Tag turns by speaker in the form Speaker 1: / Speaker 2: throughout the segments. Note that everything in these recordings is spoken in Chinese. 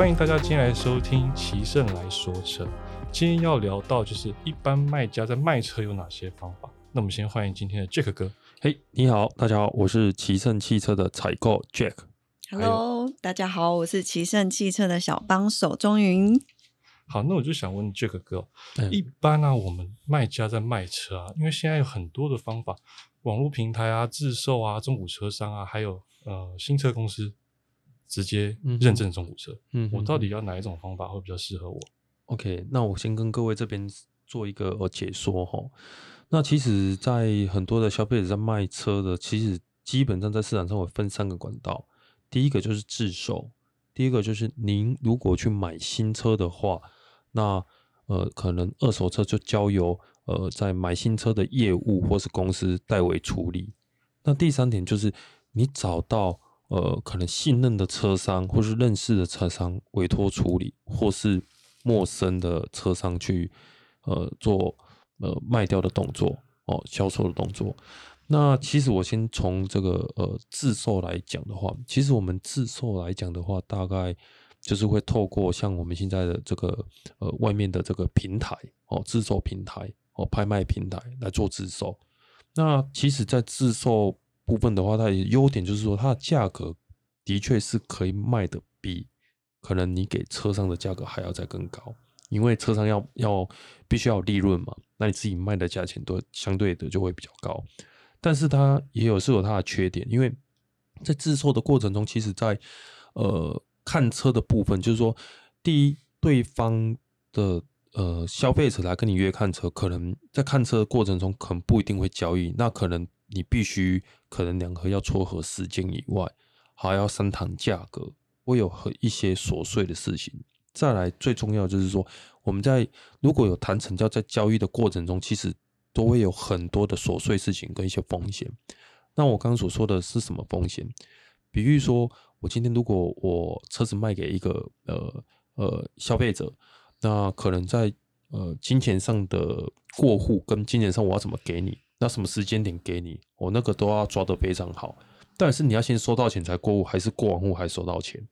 Speaker 1: 欢迎大家今天来收听奇胜来说车。今天要聊到就是一般卖家在卖车有哪些方法。那我们先欢迎今天的 Jack 哥。
Speaker 2: 嘿，你好，大家好，我是奇胜汽车的采购 Jack。
Speaker 3: Hello，大家好，我是奇胜汽车的小帮手钟云。
Speaker 1: 好，那我就想问 Jack 哥一般呢、我们卖家在卖车啊，因为现在有很多的方法，网络平台啊、自售啊、中古车商啊，还有呃新车公司直接
Speaker 2: 嗯
Speaker 1: 认证中古车。
Speaker 2: 嗯
Speaker 1: 我到底要哪一种方法会比较适合我
Speaker 2: ？OK？那我先跟各位这边做一个呃解说哈。那其实，在很多的消费者在卖车的，其实基本上在市场上会分三个管道。第一个就是自售，第一个就是您如果去买新车的话，那呃可能二手车就交由呃在买新车的业务或是公司代为处理。那第三点就是你找到呃可能信任的车商或是认识的车商委托处理，或是陌生的车商去呃做呃卖掉的动作哦，销售的动作。那其实我先从这个呃自售来讲的话，其实我们自售来讲的话，大概就是会透过像我们现在的这个呃外面的这个平台哦，自售平台哦，拍卖平台来做自售。那其实，在自售部分的话，它的优点就是说，它的价格的确是可以卖的比可能你给车商的价格还要再更高，因为车商要要必须要利润嘛，那你自己卖的价钱都相对的就会比较高。但是它也有是有它的缺点，因为在自售的过程中，其实在呃看车的部分，就是说，第一，对方的呃消费者来跟你约看车，可能在看车的过程中，可能不一定会交易，那可能你必须可能两个要撮合时间以外，还要商谈价格，会有和一些琐碎的事情。再来，最重要就是说，我们在如果有谈成交，在交易的过程中，其实都会有很多的琐碎事情跟一些风险。那我刚刚所说的是什么风险？比喻说，我今天如果我车子卖给一个呃呃消费者，那可能在呃金钱上的过户跟金钱上我要怎么给你，那什么时间点给你，我、那个都要抓得非常好。但是你要先收到钱才过户，还是过完户还收到钱？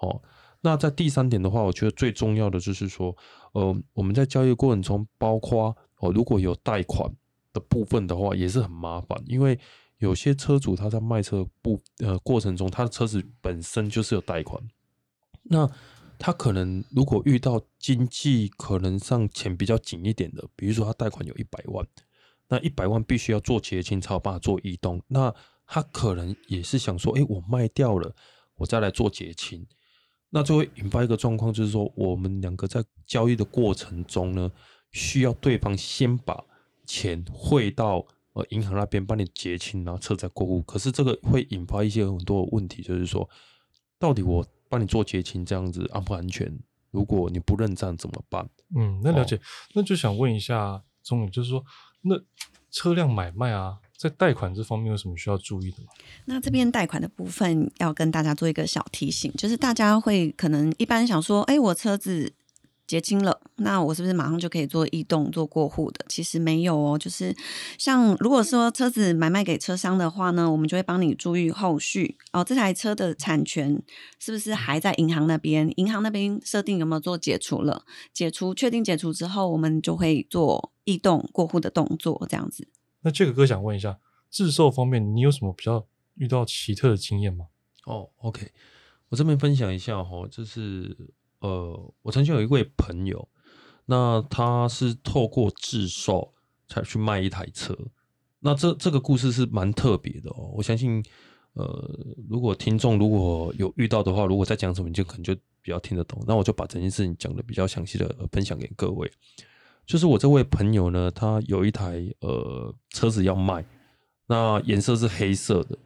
Speaker 2: 哦，那在第三点的话，我觉得最重要的就是说，呃，我们在交易过程中，包括哦，如果有贷款的部分的话，也是很麻烦，因为有些车主他在卖车部呃过程中，他的车子本身就是有贷款，那他可能如果遇到经济可能上钱比较紧一点的，比如说他贷款有一百万，那一百万必须要做结清才有办法做移动，那他可能也是想说，哎、我卖掉了，我再来做结清，那就会引发一个状况，就是说我们两个在交易的过程中呢，需要对方先把钱汇到呃银行那边帮你结清，然后车再过户。可是这个会引发一些很多的问题，就是说，到底我帮你做结清这样子安不安全？如果你不认账怎么办？
Speaker 1: 嗯，那了
Speaker 2: 哦
Speaker 1: 解。那就想问一下钟宇，就是说，那车辆买卖啊，在贷款这方面有什么需要注意的吗？
Speaker 3: 那这边贷款的部分要跟大家做一个小提醒，就是大家会可能一般想说，哎，我车子结清了，那我是不是马上就可以做异动、做过户的？其实没有哦，就是像如果说车子买卖给车商的话呢，我们就会帮你注意后续哦，这台车的产权是不是还在银行那边？银行那边设定有没有做解除了？解除确定解除之后，我们就会做移动过户的动作，这样子。
Speaker 1: 那这个哥想问一下，自售方面你有什么比较遇到奇特的经验吗？
Speaker 2: 哦，OK，我这边分享一下哈，就是呃，我曾经有一位朋友，那他是透过自售才去卖一台车，那这这个故事是蛮特别的哦。我相信，呃，如果听众如果有遇到的话，如果在讲什么，你就可能就比较听得懂。那我就把整件事情讲的比较详细的分享给各位。就是我这位朋友呢，他有一台呃车子要卖，那颜色是黑色的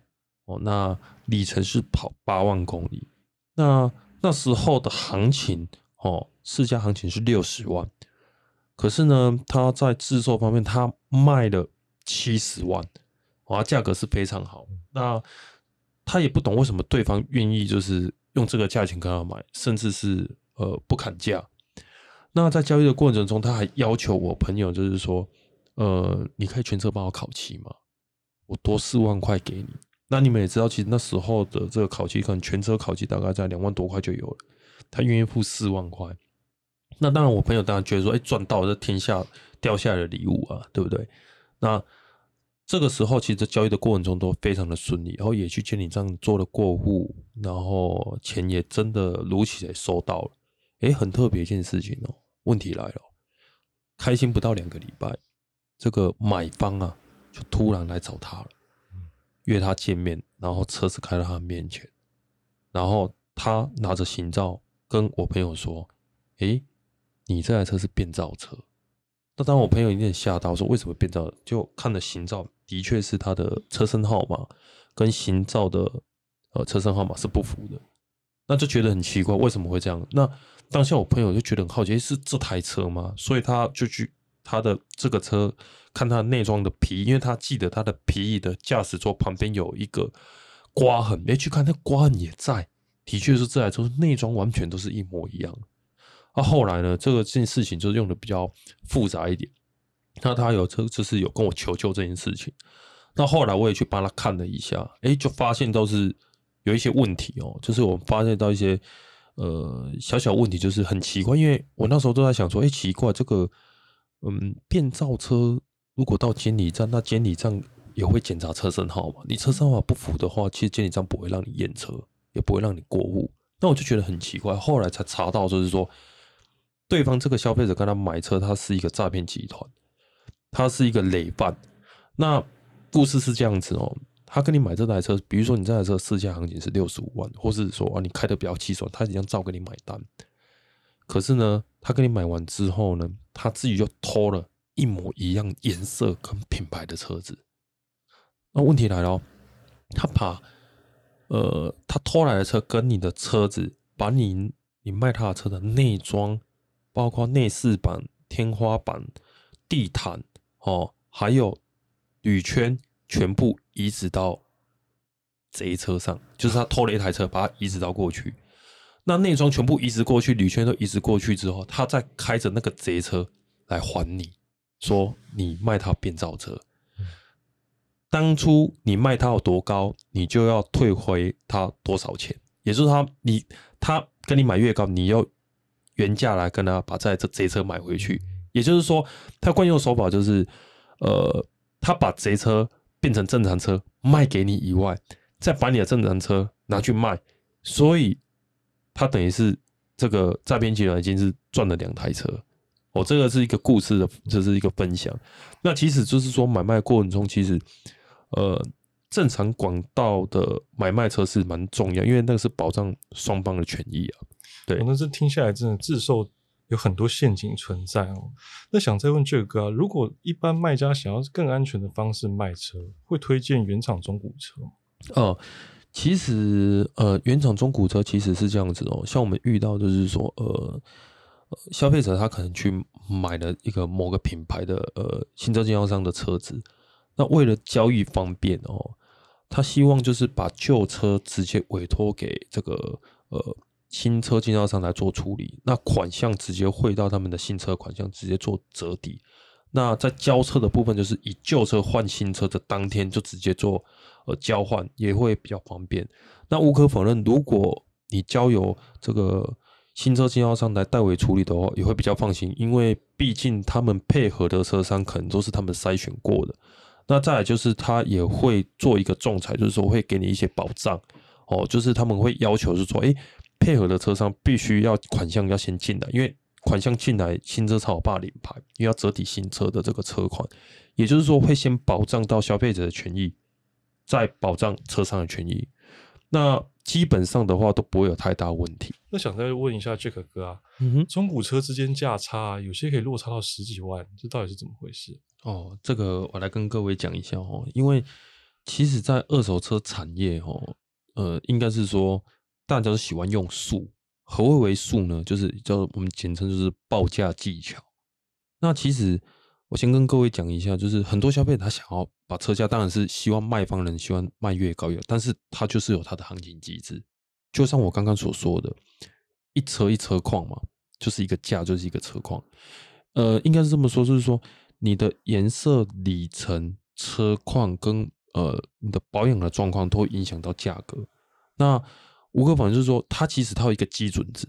Speaker 2: 哦，那里程是跑八万公里，那那时候的行情哦，市价行情是六十万，可是呢，他在制售方面他卖了七十万，哇，价格是非常好。那他也不懂为什么对方愿意就是用这个价钱跟他买，甚至是呃不砍价。那在交易的过程中，他还要求我朋友，就是说，呃，你可以全车帮我烤漆吗？我多四万块给你。那你们也知道，其实那时候的这个烤漆，可能全车烤漆大概在两万多块就有了，他愿意付四万块。那当然，我朋友当然觉得说，哎，赚到这天下掉下来的礼物啊，对不对？那这个时候，其实交易的过程中都非常的顺利，然后也去监理站做了过户，然后钱也真的如期的收到了。哎，很特别一件事情哦，问题来了，开心不到两个礼拜，这个买方啊，就突然来找他了，约他见面，然后车子开到他面前，然后他拿着行照跟我朋友说，哎。你这台车是变造车，那当我朋友有点吓到，说为什么变造？就看了行照，的确是他的车身号码跟行照的呃车身号码是不符的，那就觉得很奇怪，为什么会这样？那当下我朋友就觉得很好奇，是这台车吗？所以他就去他的这个车看他内装的皮，因为他记得他的皮椅的驾驶座旁边有一个刮痕，没去看那刮痕也在，的确是这台车内装完全都是一模一样。那后来呢？这个件事情就用的比较复杂一点。那他有这就是有跟我求救这件事情。那后来我也去帮他看了一下，哎，就发现都是有一些问题哦。就是我发现到一些呃小小问题，就是很奇怪。因为我那时候都在想说，哎，奇怪，这个嗯变造车如果到监理站，那监理站也会检查车身号嘛？你车身号不符的话，其实监理站不会让你验车，也不会让你过户。那我就觉得很奇怪。后来才查到，就是说。对方这个消费者跟他买车，他是一个诈骗集团，他是一个累犯。那故事是这样子哦，他跟你买这台车，比如说你这台车市价行情是六十五万，或是说啊你开的比较气爽，他一样照给你买单。可是呢，他跟你买完之后呢，他自己就偷了一模一样颜色跟品牌的车子。那问题来了，他把呃他偷来的车跟你的车子，把你你卖他的车的内装。包括内饰板、天花板、地毯，哦，还有铝圈，全部移植到贼车上，就是他偷了一台车，把它移植到过去。那内装全部移植过去，铝圈都移植过去之后，他再开着那个贼车来还你，说你卖他变造车，当初你卖他有多高，你就要退回他多少钱，也就是他你他跟你买越高，你要。原价来跟他把这这贼车买回去，也就是说，他惯用手法就是，呃，他把贼车变成正常车卖给你以外，再把你的正常车拿去卖，所以他等于是这个诈骗集团已经是赚了两台车。哦，这个是一个故事的，这是一个分享。那其实就是说，买卖过程中，其实呃，正常管道的买卖车是蛮重要，因为那个是保障双方的权益啊。对，
Speaker 1: 那这听下来真的自售有很多陷阱存在哦。那想再问这个哥啊，如果一般卖家想要更安全的方式卖车，会推荐原厂中古车？
Speaker 2: 哦，其实呃，原厂中古车其实是这样子哦。像我们遇到就是说，呃，消费者他可能去买了一个某个品牌的呃新车经销商的车子，那为了交易方便哦，他希望就是把旧车直接委托给这个呃。新车经销商来做处理，那款项直接汇到他们的新车款项，直接做折抵。那在交车的部分，就是以旧车换新车的当天就直接做呃交换，也会比较方便。那无可否认，如果你交由这个新车经销商来代为处理的话，也会比较放心，因为毕竟他们配合的车商可能都是他们筛选过的。那再来就是他也会做一个仲裁，就是说会给你一些保障哦，就是他们会要求是说，哎。配合的车商必须要款项要先进来，因为款项进来，新车才有办法领牌，因为要折抵新车的这个车款，也就是说会先保障到消费者的权益，再保障车商的权益。那基本上的话都不会有太大问题。
Speaker 1: 那想再问一下 Jack 哥啊，中古车之间价差有些可以落差到十几万，这到底是怎么回事？
Speaker 2: 哦，这个我来跟各位讲一下哦，因为其实，在二手车产业哦，呃，应该是说。大家都喜欢用数，何谓为数呢？就是叫我们简称就是报价技巧。那其实我先跟各位讲一下，就是很多消费者他想要把车价，当然是希望卖方人希望卖越高越，但是他就是有他的行情机制。就像我刚刚所说的，一车一车况嘛，就是一个价就是一个车况。呃，应该是这么说，就是说你的颜色、里程、车况跟呃你的保养的状况都会影响到价格。那无可否认就是说，它其实它有一个基准值，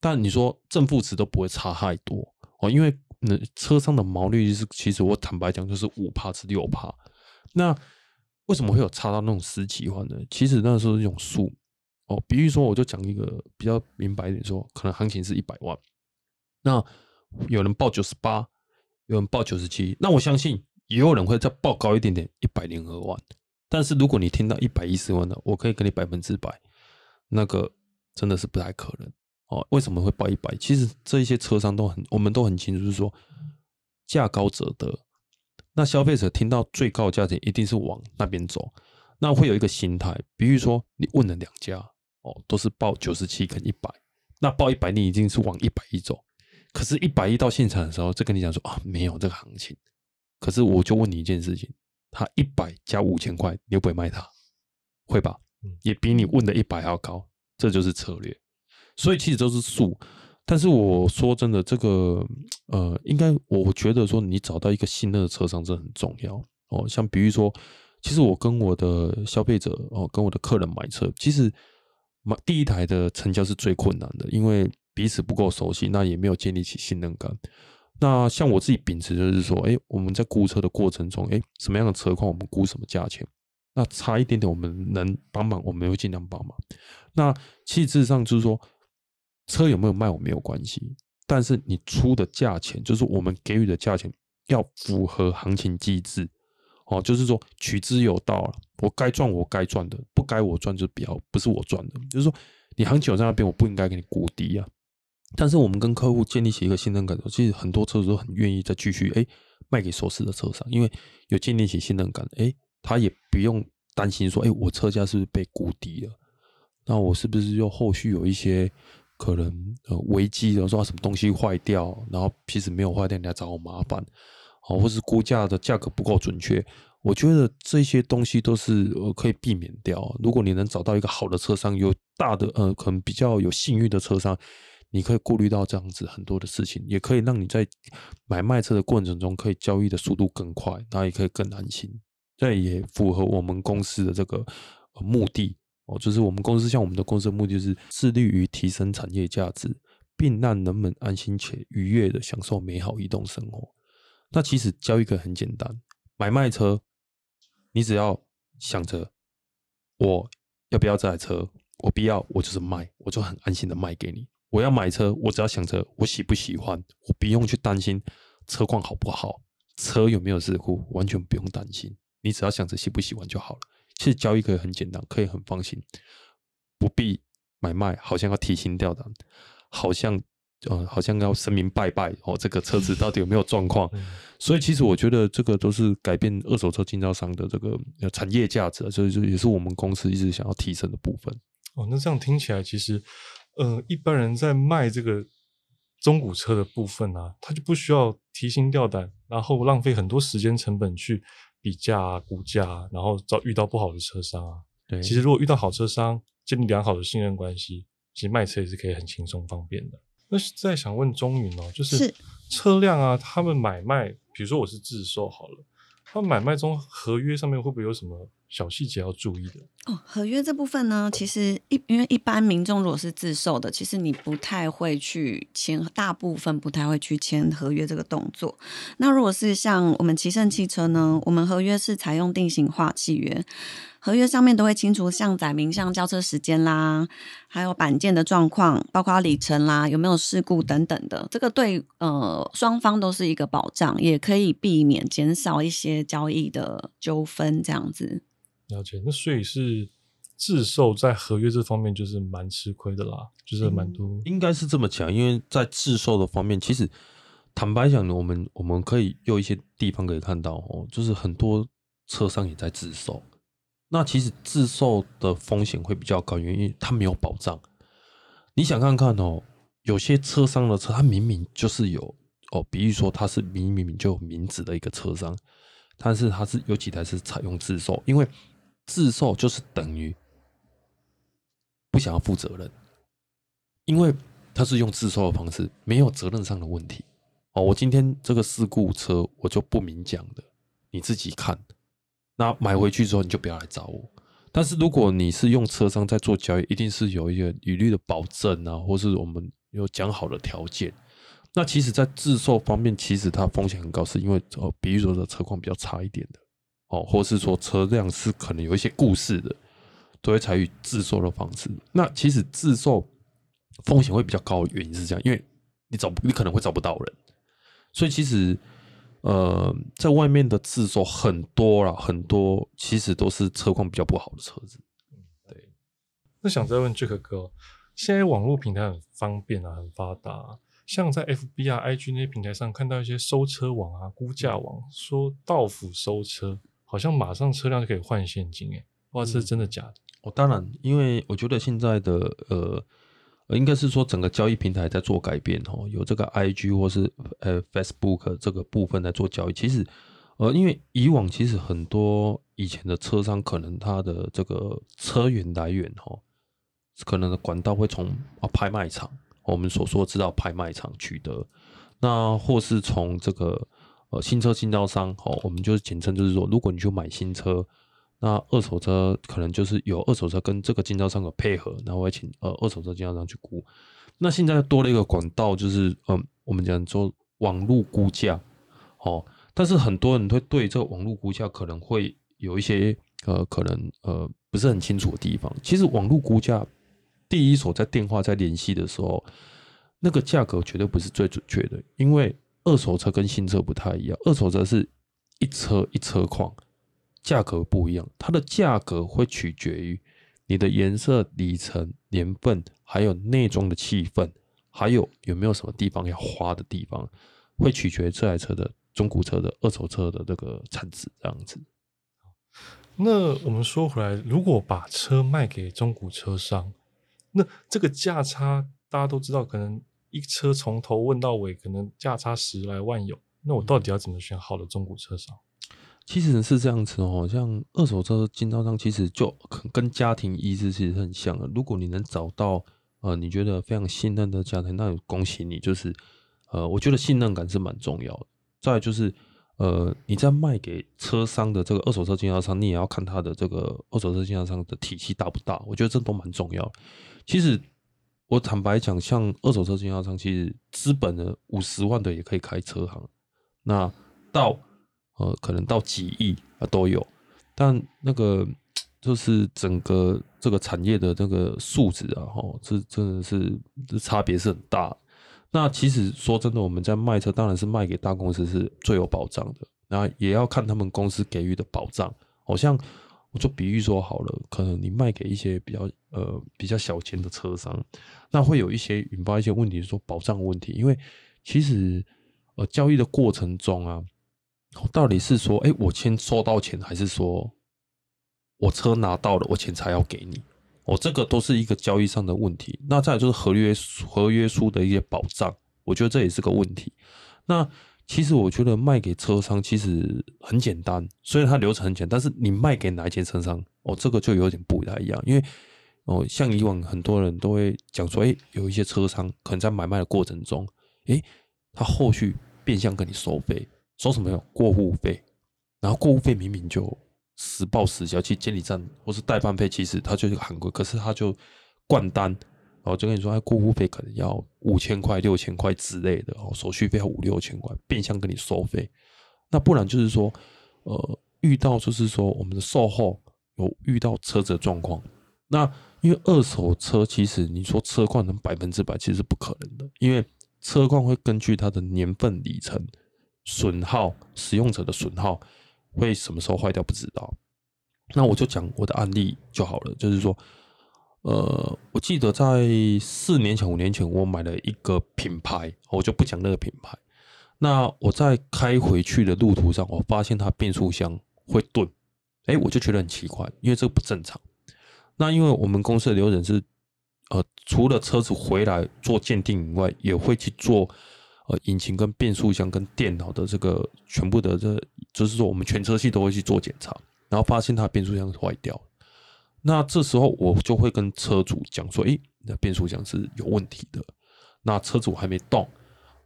Speaker 2: 但你说正负值都不会差太多哦，因为那车上的毛利率是其实我坦白讲就是五帕至六帕。那为什么会有差到那种十几万呢？其实那时候是用数哦，比如说我就讲一个比较明白一点，说可能行情是一百万，那有人报九十八，有人报九十七，那我相信也有人会再报高一点点，一百零二万。但是如果你听到一百一十万的，我可以给你百分之百，那个真的是不太可能哦。为什么会报一百？其实这一些车商都很，我们都很清楚，是说价高者得。那消费者听到最高价钱，一定是往那边走。那会有一个心态，比如说你问了两家，哦，都是报九十七跟一百，那报一百，你已经是往一百一走。可是，一百一到现场的时候，再跟你讲说啊，没有这个行情。可是，我就问你一件事情，他一百加五千块，你会不会卖他？会吧？也比你问的一百要高。这就是策略。所以，其实都是数。但是我说真的，这个呃，应该我觉得说，你找到一个信任的车商，这很重要哦。像比如说，其实我跟我的消费者哦，跟我的客人买车，其实买第一台的成交是最困难的，因为彼此不够熟悉，那也没有建立起信任感。那像我自己秉持就是说，哎，我们在估车的过程中，哎，什么样的车况我们估什么价钱，那差一点点我们能帮忙，我们会尽量帮忙。那气质上就是说。车有没有卖我没有关系，但是你出的价钱，就是我们给予的价钱，要符合行情机制哦，就是说取之有道了。我该赚我该赚的，不该我赚就不要，不是我赚的。就是说你行情有在那边，我不应该给你估低啊。但是我们跟客户建立起一个信任感，其实很多车主都很愿意再继续哎卖给熟识的车商，因为有建立起信任感，哎，他也不用担心说哎我车价是不是被估低了，那我是不是又后续有一些。可能呃危机，比如说什么东西坏掉，然后其实没有坏掉，你来找我麻烦，好，或是估价的价格不够准确，我觉得这些东西都是呃可以避免掉。如果你能找到一个好的车商，有大的呃可能比较有信誉的车商，你可以顾虑到这样子很多的事情，也可以让你在买卖车的过程中可以交易的速度更快，然后也可以更安心，这也符合我们公司的这个目的。哦，就是我们公司，像我们的公司目的是致力于提升产业价值，并让人们安心且愉悦的享受美好移动生活。那其实交易可很简单，买卖车，你只要想着我要不要这台车，我必要，我就是卖，我就很安心的卖给你。我要买车，我只要想着我喜不喜欢，我不用去担心车况好不好，车有没有事故，完全不用担心。你只要想着喜不喜欢就好了。其实交易可以很简单，可以很放心，不必买卖，好像要提心吊胆，好像呃，好像要神明拜拜哦。这个车子到底有没有状况？所以其实我觉得这个都是改变二手车经销商的这个产业价值，所以就也是我们公司一直想要提升的部分。
Speaker 1: 哦，那这样听起来，其实呃，一般人在卖这个中古车的部分啊，他就不需要提心吊胆，然后浪费很多时间成本去。比价、估价，然后遭遇到不好的车商啊。
Speaker 2: 对，
Speaker 1: 其实如果遇到好车商，建立良好的信任关系，其实卖车也是可以很轻松方便的。那再想问中云哦，就是车辆啊，他们买卖，比如说我是自售好了，他们买卖中合约上面会不会有什么？小细节要注意的
Speaker 3: 哦。合约这部分呢，其实一因为一般民众如果是自售的，其实你不太会去签，大部分不太会去签合约这个动作。那如果是像我们奇胜汽车呢，我们合约是采用定型化契约。合约上面都会清楚像载明，像交车时间啦，还有板件的状况，包括里程啦，有没有事故等等的。这个对呃双方都是一个保障，也可以避免减少一些交易的纠纷这样子。
Speaker 1: 了解，那所以是自售在合约这方面就是蛮吃亏的啦，就是蛮多，
Speaker 2: 应该是这么讲，因为在自售的方面，其实坦白讲呢，我们我们可以有一些地方可以看到哦，就是很多车商也在自售。那其实自售的风险会比较高，因为它没有保障。你想看看哦，有些车商的车，它明明就是有哦，比如说它是明明明就有名字的一个车商，但是它是有几台是采用自售，因为自售就是等于不想要负责任，因为他是用自售的方式，没有责任上的问题。哦，我今天这个事故车我就不明讲的，你自己看。那买回去之后你就不要来找我。但是如果你是用车商在做交易，一定是有一个履历的保证啊，或是我们有讲好的条件。那其实，在自售方面，其实它风险很高，是因为哦，比如说的车况比较差一点的哦，或是说车辆是可能有一些故事的，都会采取自售的方式。那其实自售风险会比较高，原因是这样，因为你找你可能会找不到人，所以其实。呃，在外面的自售很多啦，很多其实都是车况比较不好的车子。对。
Speaker 1: 那想再问 Jack 哥，现在网络平台很方便啊，很发达，像在 FB 啊、IG 那些平台上看到一些收车网啊、估价网，说到府收车，好像马上车辆就可以换现金，哎，哇，这是真的假的？
Speaker 2: 哦，当然，因为我觉得现在的呃。应该是说整个交易平台在做改变哦，有这个 I G 或是呃 Facebook 这个部分在做交易。其实，呃，因为以往其实很多以前的车商可能他的这个车源来源哦，可能的管道会从啊拍卖场，我们所说知道拍卖场取得，那或是从这个呃新车经销商哦，我们就是简称就是说，如果你去买新车。那二手车可能就是有二手车跟这个经销商的配合，然后会请呃二手车经销商去估。那现在多了一个管道，就是嗯，我们讲做网络估价，哦，但是很多人会对这个网络估价可能会有一些呃可能呃不是很清楚的地方。其实网络估价第一手在电话在联系的时候，那个价格绝对不是最准确的，因为二手车跟新车不太一样，二手车是一车一车况。价格不一样，它的价格会取决于你的颜色、里程、年份，还有内装的气氛，还有有没有什么地方要花的地方，会取决这台车的中古车的二手车的这个产值这样子。
Speaker 1: 那我们说回来，如果把车卖给中古车商，那这个价差大家都知道，可能一车从头问到尾，可能价差十来万有。那我到底要怎么选好的中古车商？
Speaker 2: 其实是这样子哦，像二手车经销商，其实就跟家庭医师其实很像的。如果你能找到呃你觉得非常信任的家庭，那恭喜你，就是呃我觉得信任感是蛮重要的。再就是呃你在卖给车商的这个二手车经销商，你也要看他的这个二手车经销商的体系大不大，我觉得这都蛮重要。其实我坦白讲，像二手车经销商，其实资本的五十万的也可以开车行，那到。呃，可能到几亿啊都有，但那个就是整个这个产业的这个素质啊，哈，这真的是这差别是很大。那其实说真的，我们在卖车，当然是卖给大公司是最有保障的，那也要看他们公司给予的保障。好像我就比喻说好了，可能你卖给一些比较呃比较小钱的车商，那会有一些引发一些问题，说保障问题，因为其实呃交易的过程中啊。到底是说，哎，我先收到钱，还是说我车拿到了，我钱才要给你？我这个都是一个交易上的问题。那再就是合约合约书的一些保障，我觉得这也是个问题。那其实我觉得卖给车商其实很简单，虽然它流程很简单，但是你卖给哪一间车商，哦，这个就有点不太一样。因为哦，像以往很多人都会讲说，哎，有一些车商可能在买卖的过程中，哎，他后续变相跟你收费。收什么有过户费，然后过户费明明就实报实销，去监理站或是代办费，其实它就是很贵，可是他就灌单，然后就跟你说，哎，过户费可能要五千块、六千块之类的，哦，手续费要五六千块，变相跟你收费。那不然就是说，呃，遇到就是说我们的售后有遇到车子的状况，那因为二手车其实你说车况能百分之百，其实是不可能的，因为车况会根据它的年份、里程。损耗使用者的损耗会什么时候坏掉不知道，那我就讲我的案例就好了。就是说，呃，我记得在四年前、五年前，我买了一个品牌，我就不讲那个品牌。那我在开回去的路途上，我发现它变速箱会顿，哎，我就觉得很奇怪，因为这个不正常。那因为我们公司的流程是，呃，除了车子回来做鉴定以外，也会去做。呃，引擎跟变速箱跟电脑的这个全部的这，就是说我们全车系都会去做检查，然后发现它变速箱坏掉。那这时候我就会跟车主讲说：“诶，那变速箱是有问题的。那车主还没动，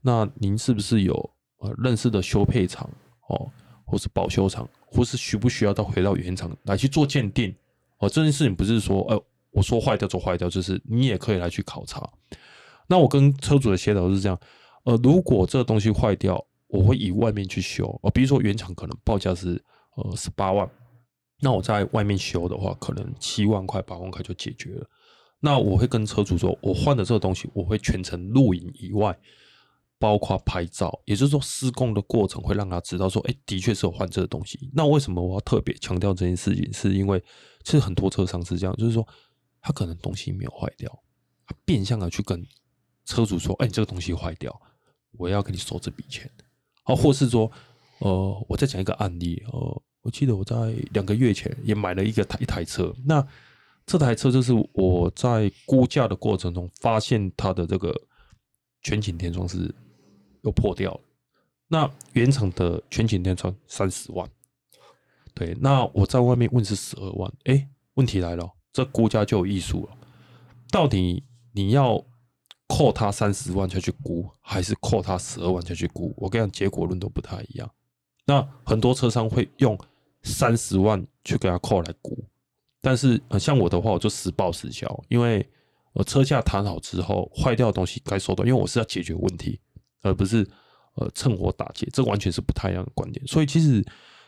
Speaker 2: 那您是不是有呃认识的修配厂哦，或是保修厂或是需不需要到回到原厂来去做鉴定？哦，这件事情不是说，呃，我说坏掉就坏掉，就是你也可以来去考察。那我跟车主的协调是这样，呃，如果这个东西坏掉，我会以外面去修，呃，比如说原厂可能报价是呃十八万，那我在外面修的话，可能七万块、八万块就解决了。那我会跟车主说，我换的这个东西，我会全程录影以外，包括拍照，也就是说施工的过程会让他知道说，哎，的确是有换这个东西。那为什么我要特别强调这件事情？是因为其实很多车商是这样，就是说他可能东西没有坏掉，他变相的去跟车主说，哎，这个东西坏掉，我要给你收这笔钱。好，或是说，呃，我再讲一个案例，呃，我记得我在两个月前也买了一个台一台车，那。这台车就是我在估价的过程中发现它的这个全景天窗是又破掉了。那原厂的全景天窗三十万，对，那我在外面问是十二万。哎，问题来了，这估价就有艺术了。到底你要扣他三十万才去估，还是扣他十二万才去估？我跟你讲，结果论都不太一样。那很多车商会用三十万去给他扣来估。但是呃，像我的话，我就实报实销，因为我车价谈好之后，坏掉的东西该收的，因为我是要解决问题，而不是呃趁火打劫，这完全是不太一样的观点。所以其实，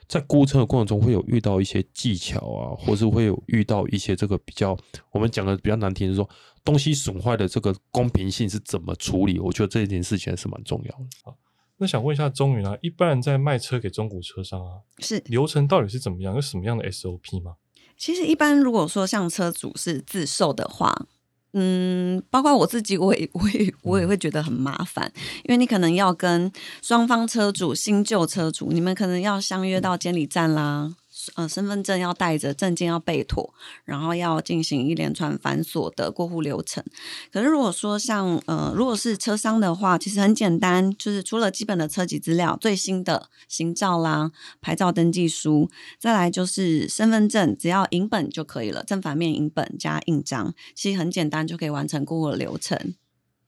Speaker 2: 在估车的过程中，会有遇到一些技巧啊，或是会有遇到一些这个比较我们讲的比较难听，是说东西损坏的这个公平性是怎么处理？我觉得这一件事情还是蛮重要的。
Speaker 1: 啊，那想问一下钟宇啊，一般人在卖车给中古车商啊，
Speaker 3: 是
Speaker 1: 流程到底是怎么样？有什么样的 SOP 吗？
Speaker 3: 其实一般如果说像车主是自售的话，嗯，包括我自己，我也我也我也会觉得很麻烦，因为你可能要跟双方车主新旧车主，你们可能要相约到监理站啦。呃，身份证要带着，证件要备妥，然后要进行一连串繁琐的过户流程。可是如果说像呃，如果是车商的话，其实很简单，就是除了基本的车籍资料、最新的行照啦、牌照登记书，再来就是身份证，只要影本就可以了，正反面影本加印章，其实很简单就可以完成过户流程。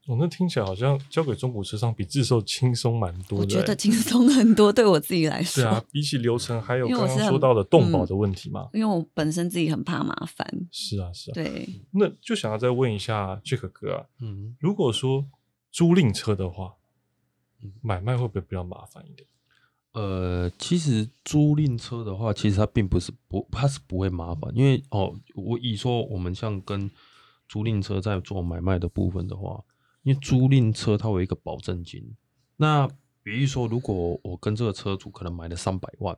Speaker 1: 哦，那听起来好像交给中古车商比自售轻松蛮多的。
Speaker 3: 我觉得轻松很多，对我自己来说。
Speaker 1: 对啊，比起流程，还有刚刚说到的动保的问题嘛。
Speaker 3: 因为我本身自己很怕麻烦。
Speaker 1: 是啊，是啊。
Speaker 3: 对。
Speaker 1: 那就想要再问一下 Jack 哥啊，嗯，如果说租赁车的话，买卖会不会比较麻烦一点？
Speaker 2: 呃，其实租赁车的话，其实它并不是不，它是不会麻烦，因为哦，我以说我们像跟租赁车在做买卖的部分的话。因为租赁车它有一个保证金，那比如说，如果我跟这个车主可能买了三百万，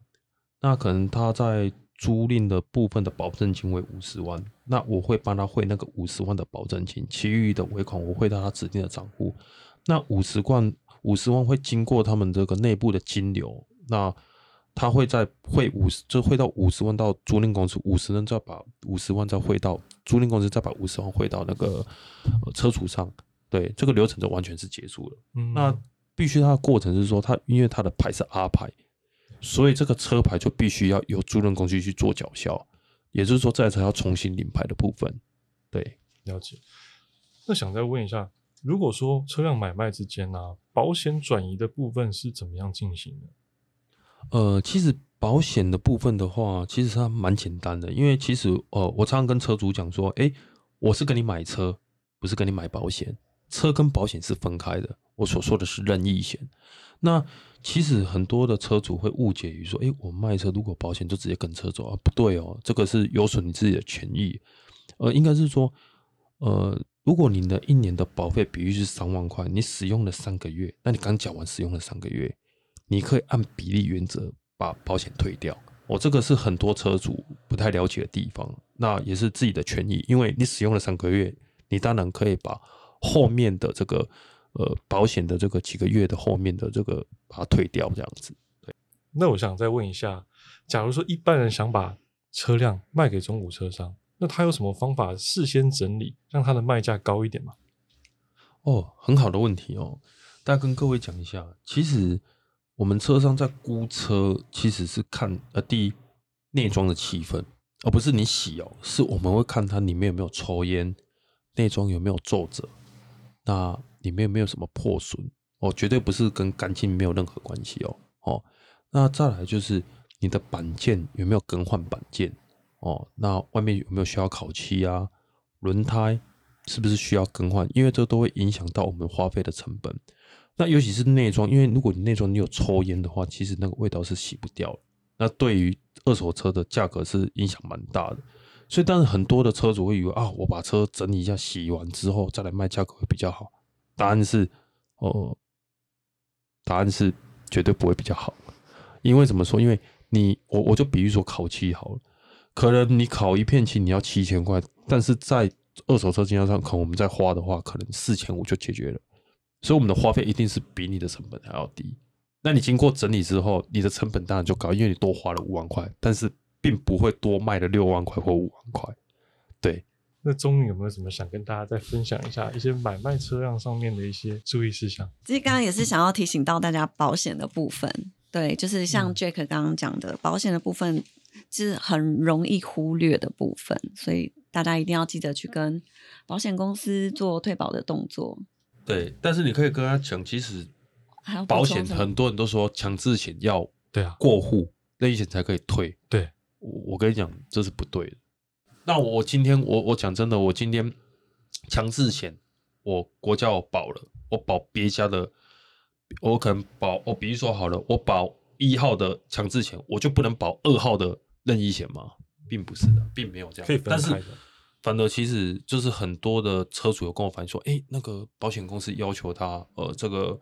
Speaker 2: 那可能他在租赁的部分的保证金为五十万，那我会帮他汇那个五十万的保证金，其余的尾款我汇到他指定的账户。那五十万五十万会经过他们这个内部的金流，那他会在汇五十，就汇到五十万到租赁公司，五十人再把五十万再汇到租赁公司，再把五十万汇到那个车主上。对，这个流程就完全是结束了。嗯，那必须它的过程是说，它因为它的牌是 R 牌，所以这个车牌就必须要由租赁公司去做缴销，也就是说，这台车要重新领牌的部分。对，
Speaker 1: 了解。那想再问一下，如果说车辆买卖之间呢，保险转移的部分是怎么样进行的？
Speaker 2: 呃，其实保险的部分的话，其实它蛮简单的，因为其实呃，我常常跟车主讲说，哎，我是跟你买车，不是跟你买保险。车跟保险是分开的，我所说的是任意险。那其实很多的车主会误解于说，诶，我卖车如果保险就直接跟车走啊？不对哦，这个是有损你自己的权益。呃，应该是说，呃，如果你的一年的保费比例是三万块，你使用了三个月，那你刚缴完使用了三个月，你可以按比例原则把保险退掉。我这个是很多车主不太了解的地方，那也是自己的权益，因为你使用了三个月，你当然可以把。后面的这个呃保险的这个几个月的后面的这个把它退掉这样子，对。
Speaker 1: 那我想再问一下，假如说一般人想把车辆卖给中古车商，那他有什么方法事先整理，让他的卖价高一点吗？
Speaker 2: 哦，很好的问题哦。大家跟各位讲一下，其实我们车商在估车，其实是看呃第一内装的气氛，而不是你洗哦，是我们会看它里面有没有抽烟，内装有没有皱褶。那里面没有什么破损哦，绝对不是跟干净没有任何关系哦。哦，那再来就是你的板件有没有更换板件哦？那外面有没有需要烤漆啊？轮胎是不是需要更换？因为这都会影响到我们花费的成本。那尤其是内装，因为如果你内装你有抽烟的话，其实那个味道是洗不掉那对于二手车的价格是影响蛮大的。所以，但是很多的车主会以为啊，我把车整理一下，洗完之后再来卖，价格会比较好。答案是，哦，答案是绝对不会比较好。因为怎么说？因为你我我就比喻说烤漆好了，可能你烤一片漆你要七千块，但是在二手车经销商，可能我们在花的话，可能四千五就解决了。所以我们的花费一定是比你的成本还要低。那你经过整理之后，你的成本当然就高，因为你多花了五万块，但是并不会多卖了六万块或五万块。对，
Speaker 1: 那钟宇有没有什么想跟大家再分享一下一些买卖车辆上面的一些注意事项？
Speaker 3: 其实刚刚也是想要提醒到大家保险的部分，对，就是像 Jack 刚刚讲的，保险的部分是很容易忽略的部分，所以大家一定要记得去跟保险公司做退保的动作。
Speaker 2: 对，但是你可以跟他讲，其实保险很多人都说强制险要
Speaker 1: 对啊
Speaker 2: 过户那一险才可以退。
Speaker 1: 对，
Speaker 2: 我我跟你讲这是不对的。那我今天我我讲真的，我今天强制险我国家我保了，我保别家的，我可能保我比如说好了，我保一号的强制险，我就不能保二号的任意险吗？并不是的，并没有这样，
Speaker 1: 可以分开的。
Speaker 2: 反而其实就是很多的车主有跟我反映说，哎，那个保险公司要求他，呃，这个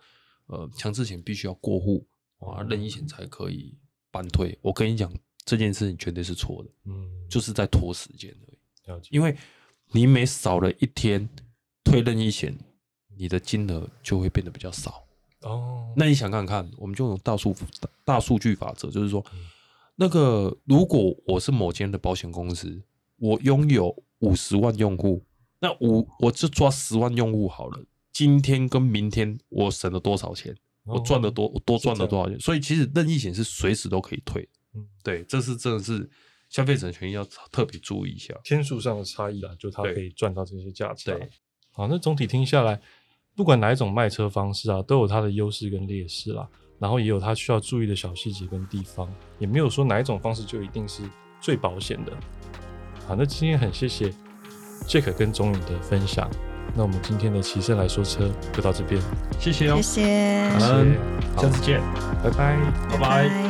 Speaker 2: 呃强制险必须要过户，啊，任意险才可以办退。我跟你讲，这件事情绝对是错的，嗯，就是在拖时间而已。因为你每少了一天退任意险，你的金额就会变得比较少。哦，那你想看看，我们就用大数大数据法则，就是说，那个如果我是某间的保险公司，我拥有。五十万用户，那五我就抓十万用户好了。今天跟明天我省了多少钱？我赚了多多赚了多少钱？所以其实任意险是随时都可以退。嗯，对，这是真的是消费者权益要特别注意一下。
Speaker 1: 天数上的差异啊，就它可以赚到这些价值。对，好，那总体听下来，不管哪一种卖车方式啊，都有它的优势跟劣势啦，然后也有它需要注意的小细节跟地方，也没有说哪一种方式就一定是最保险的。好，那今天很谢谢 Jack 跟钟宇的分享。那我们今天的骑士来说车就到这边，
Speaker 2: 谢谢哦，
Speaker 3: 谢谢，
Speaker 2: 好，下次见，
Speaker 1: 拜拜，
Speaker 2: 拜拜。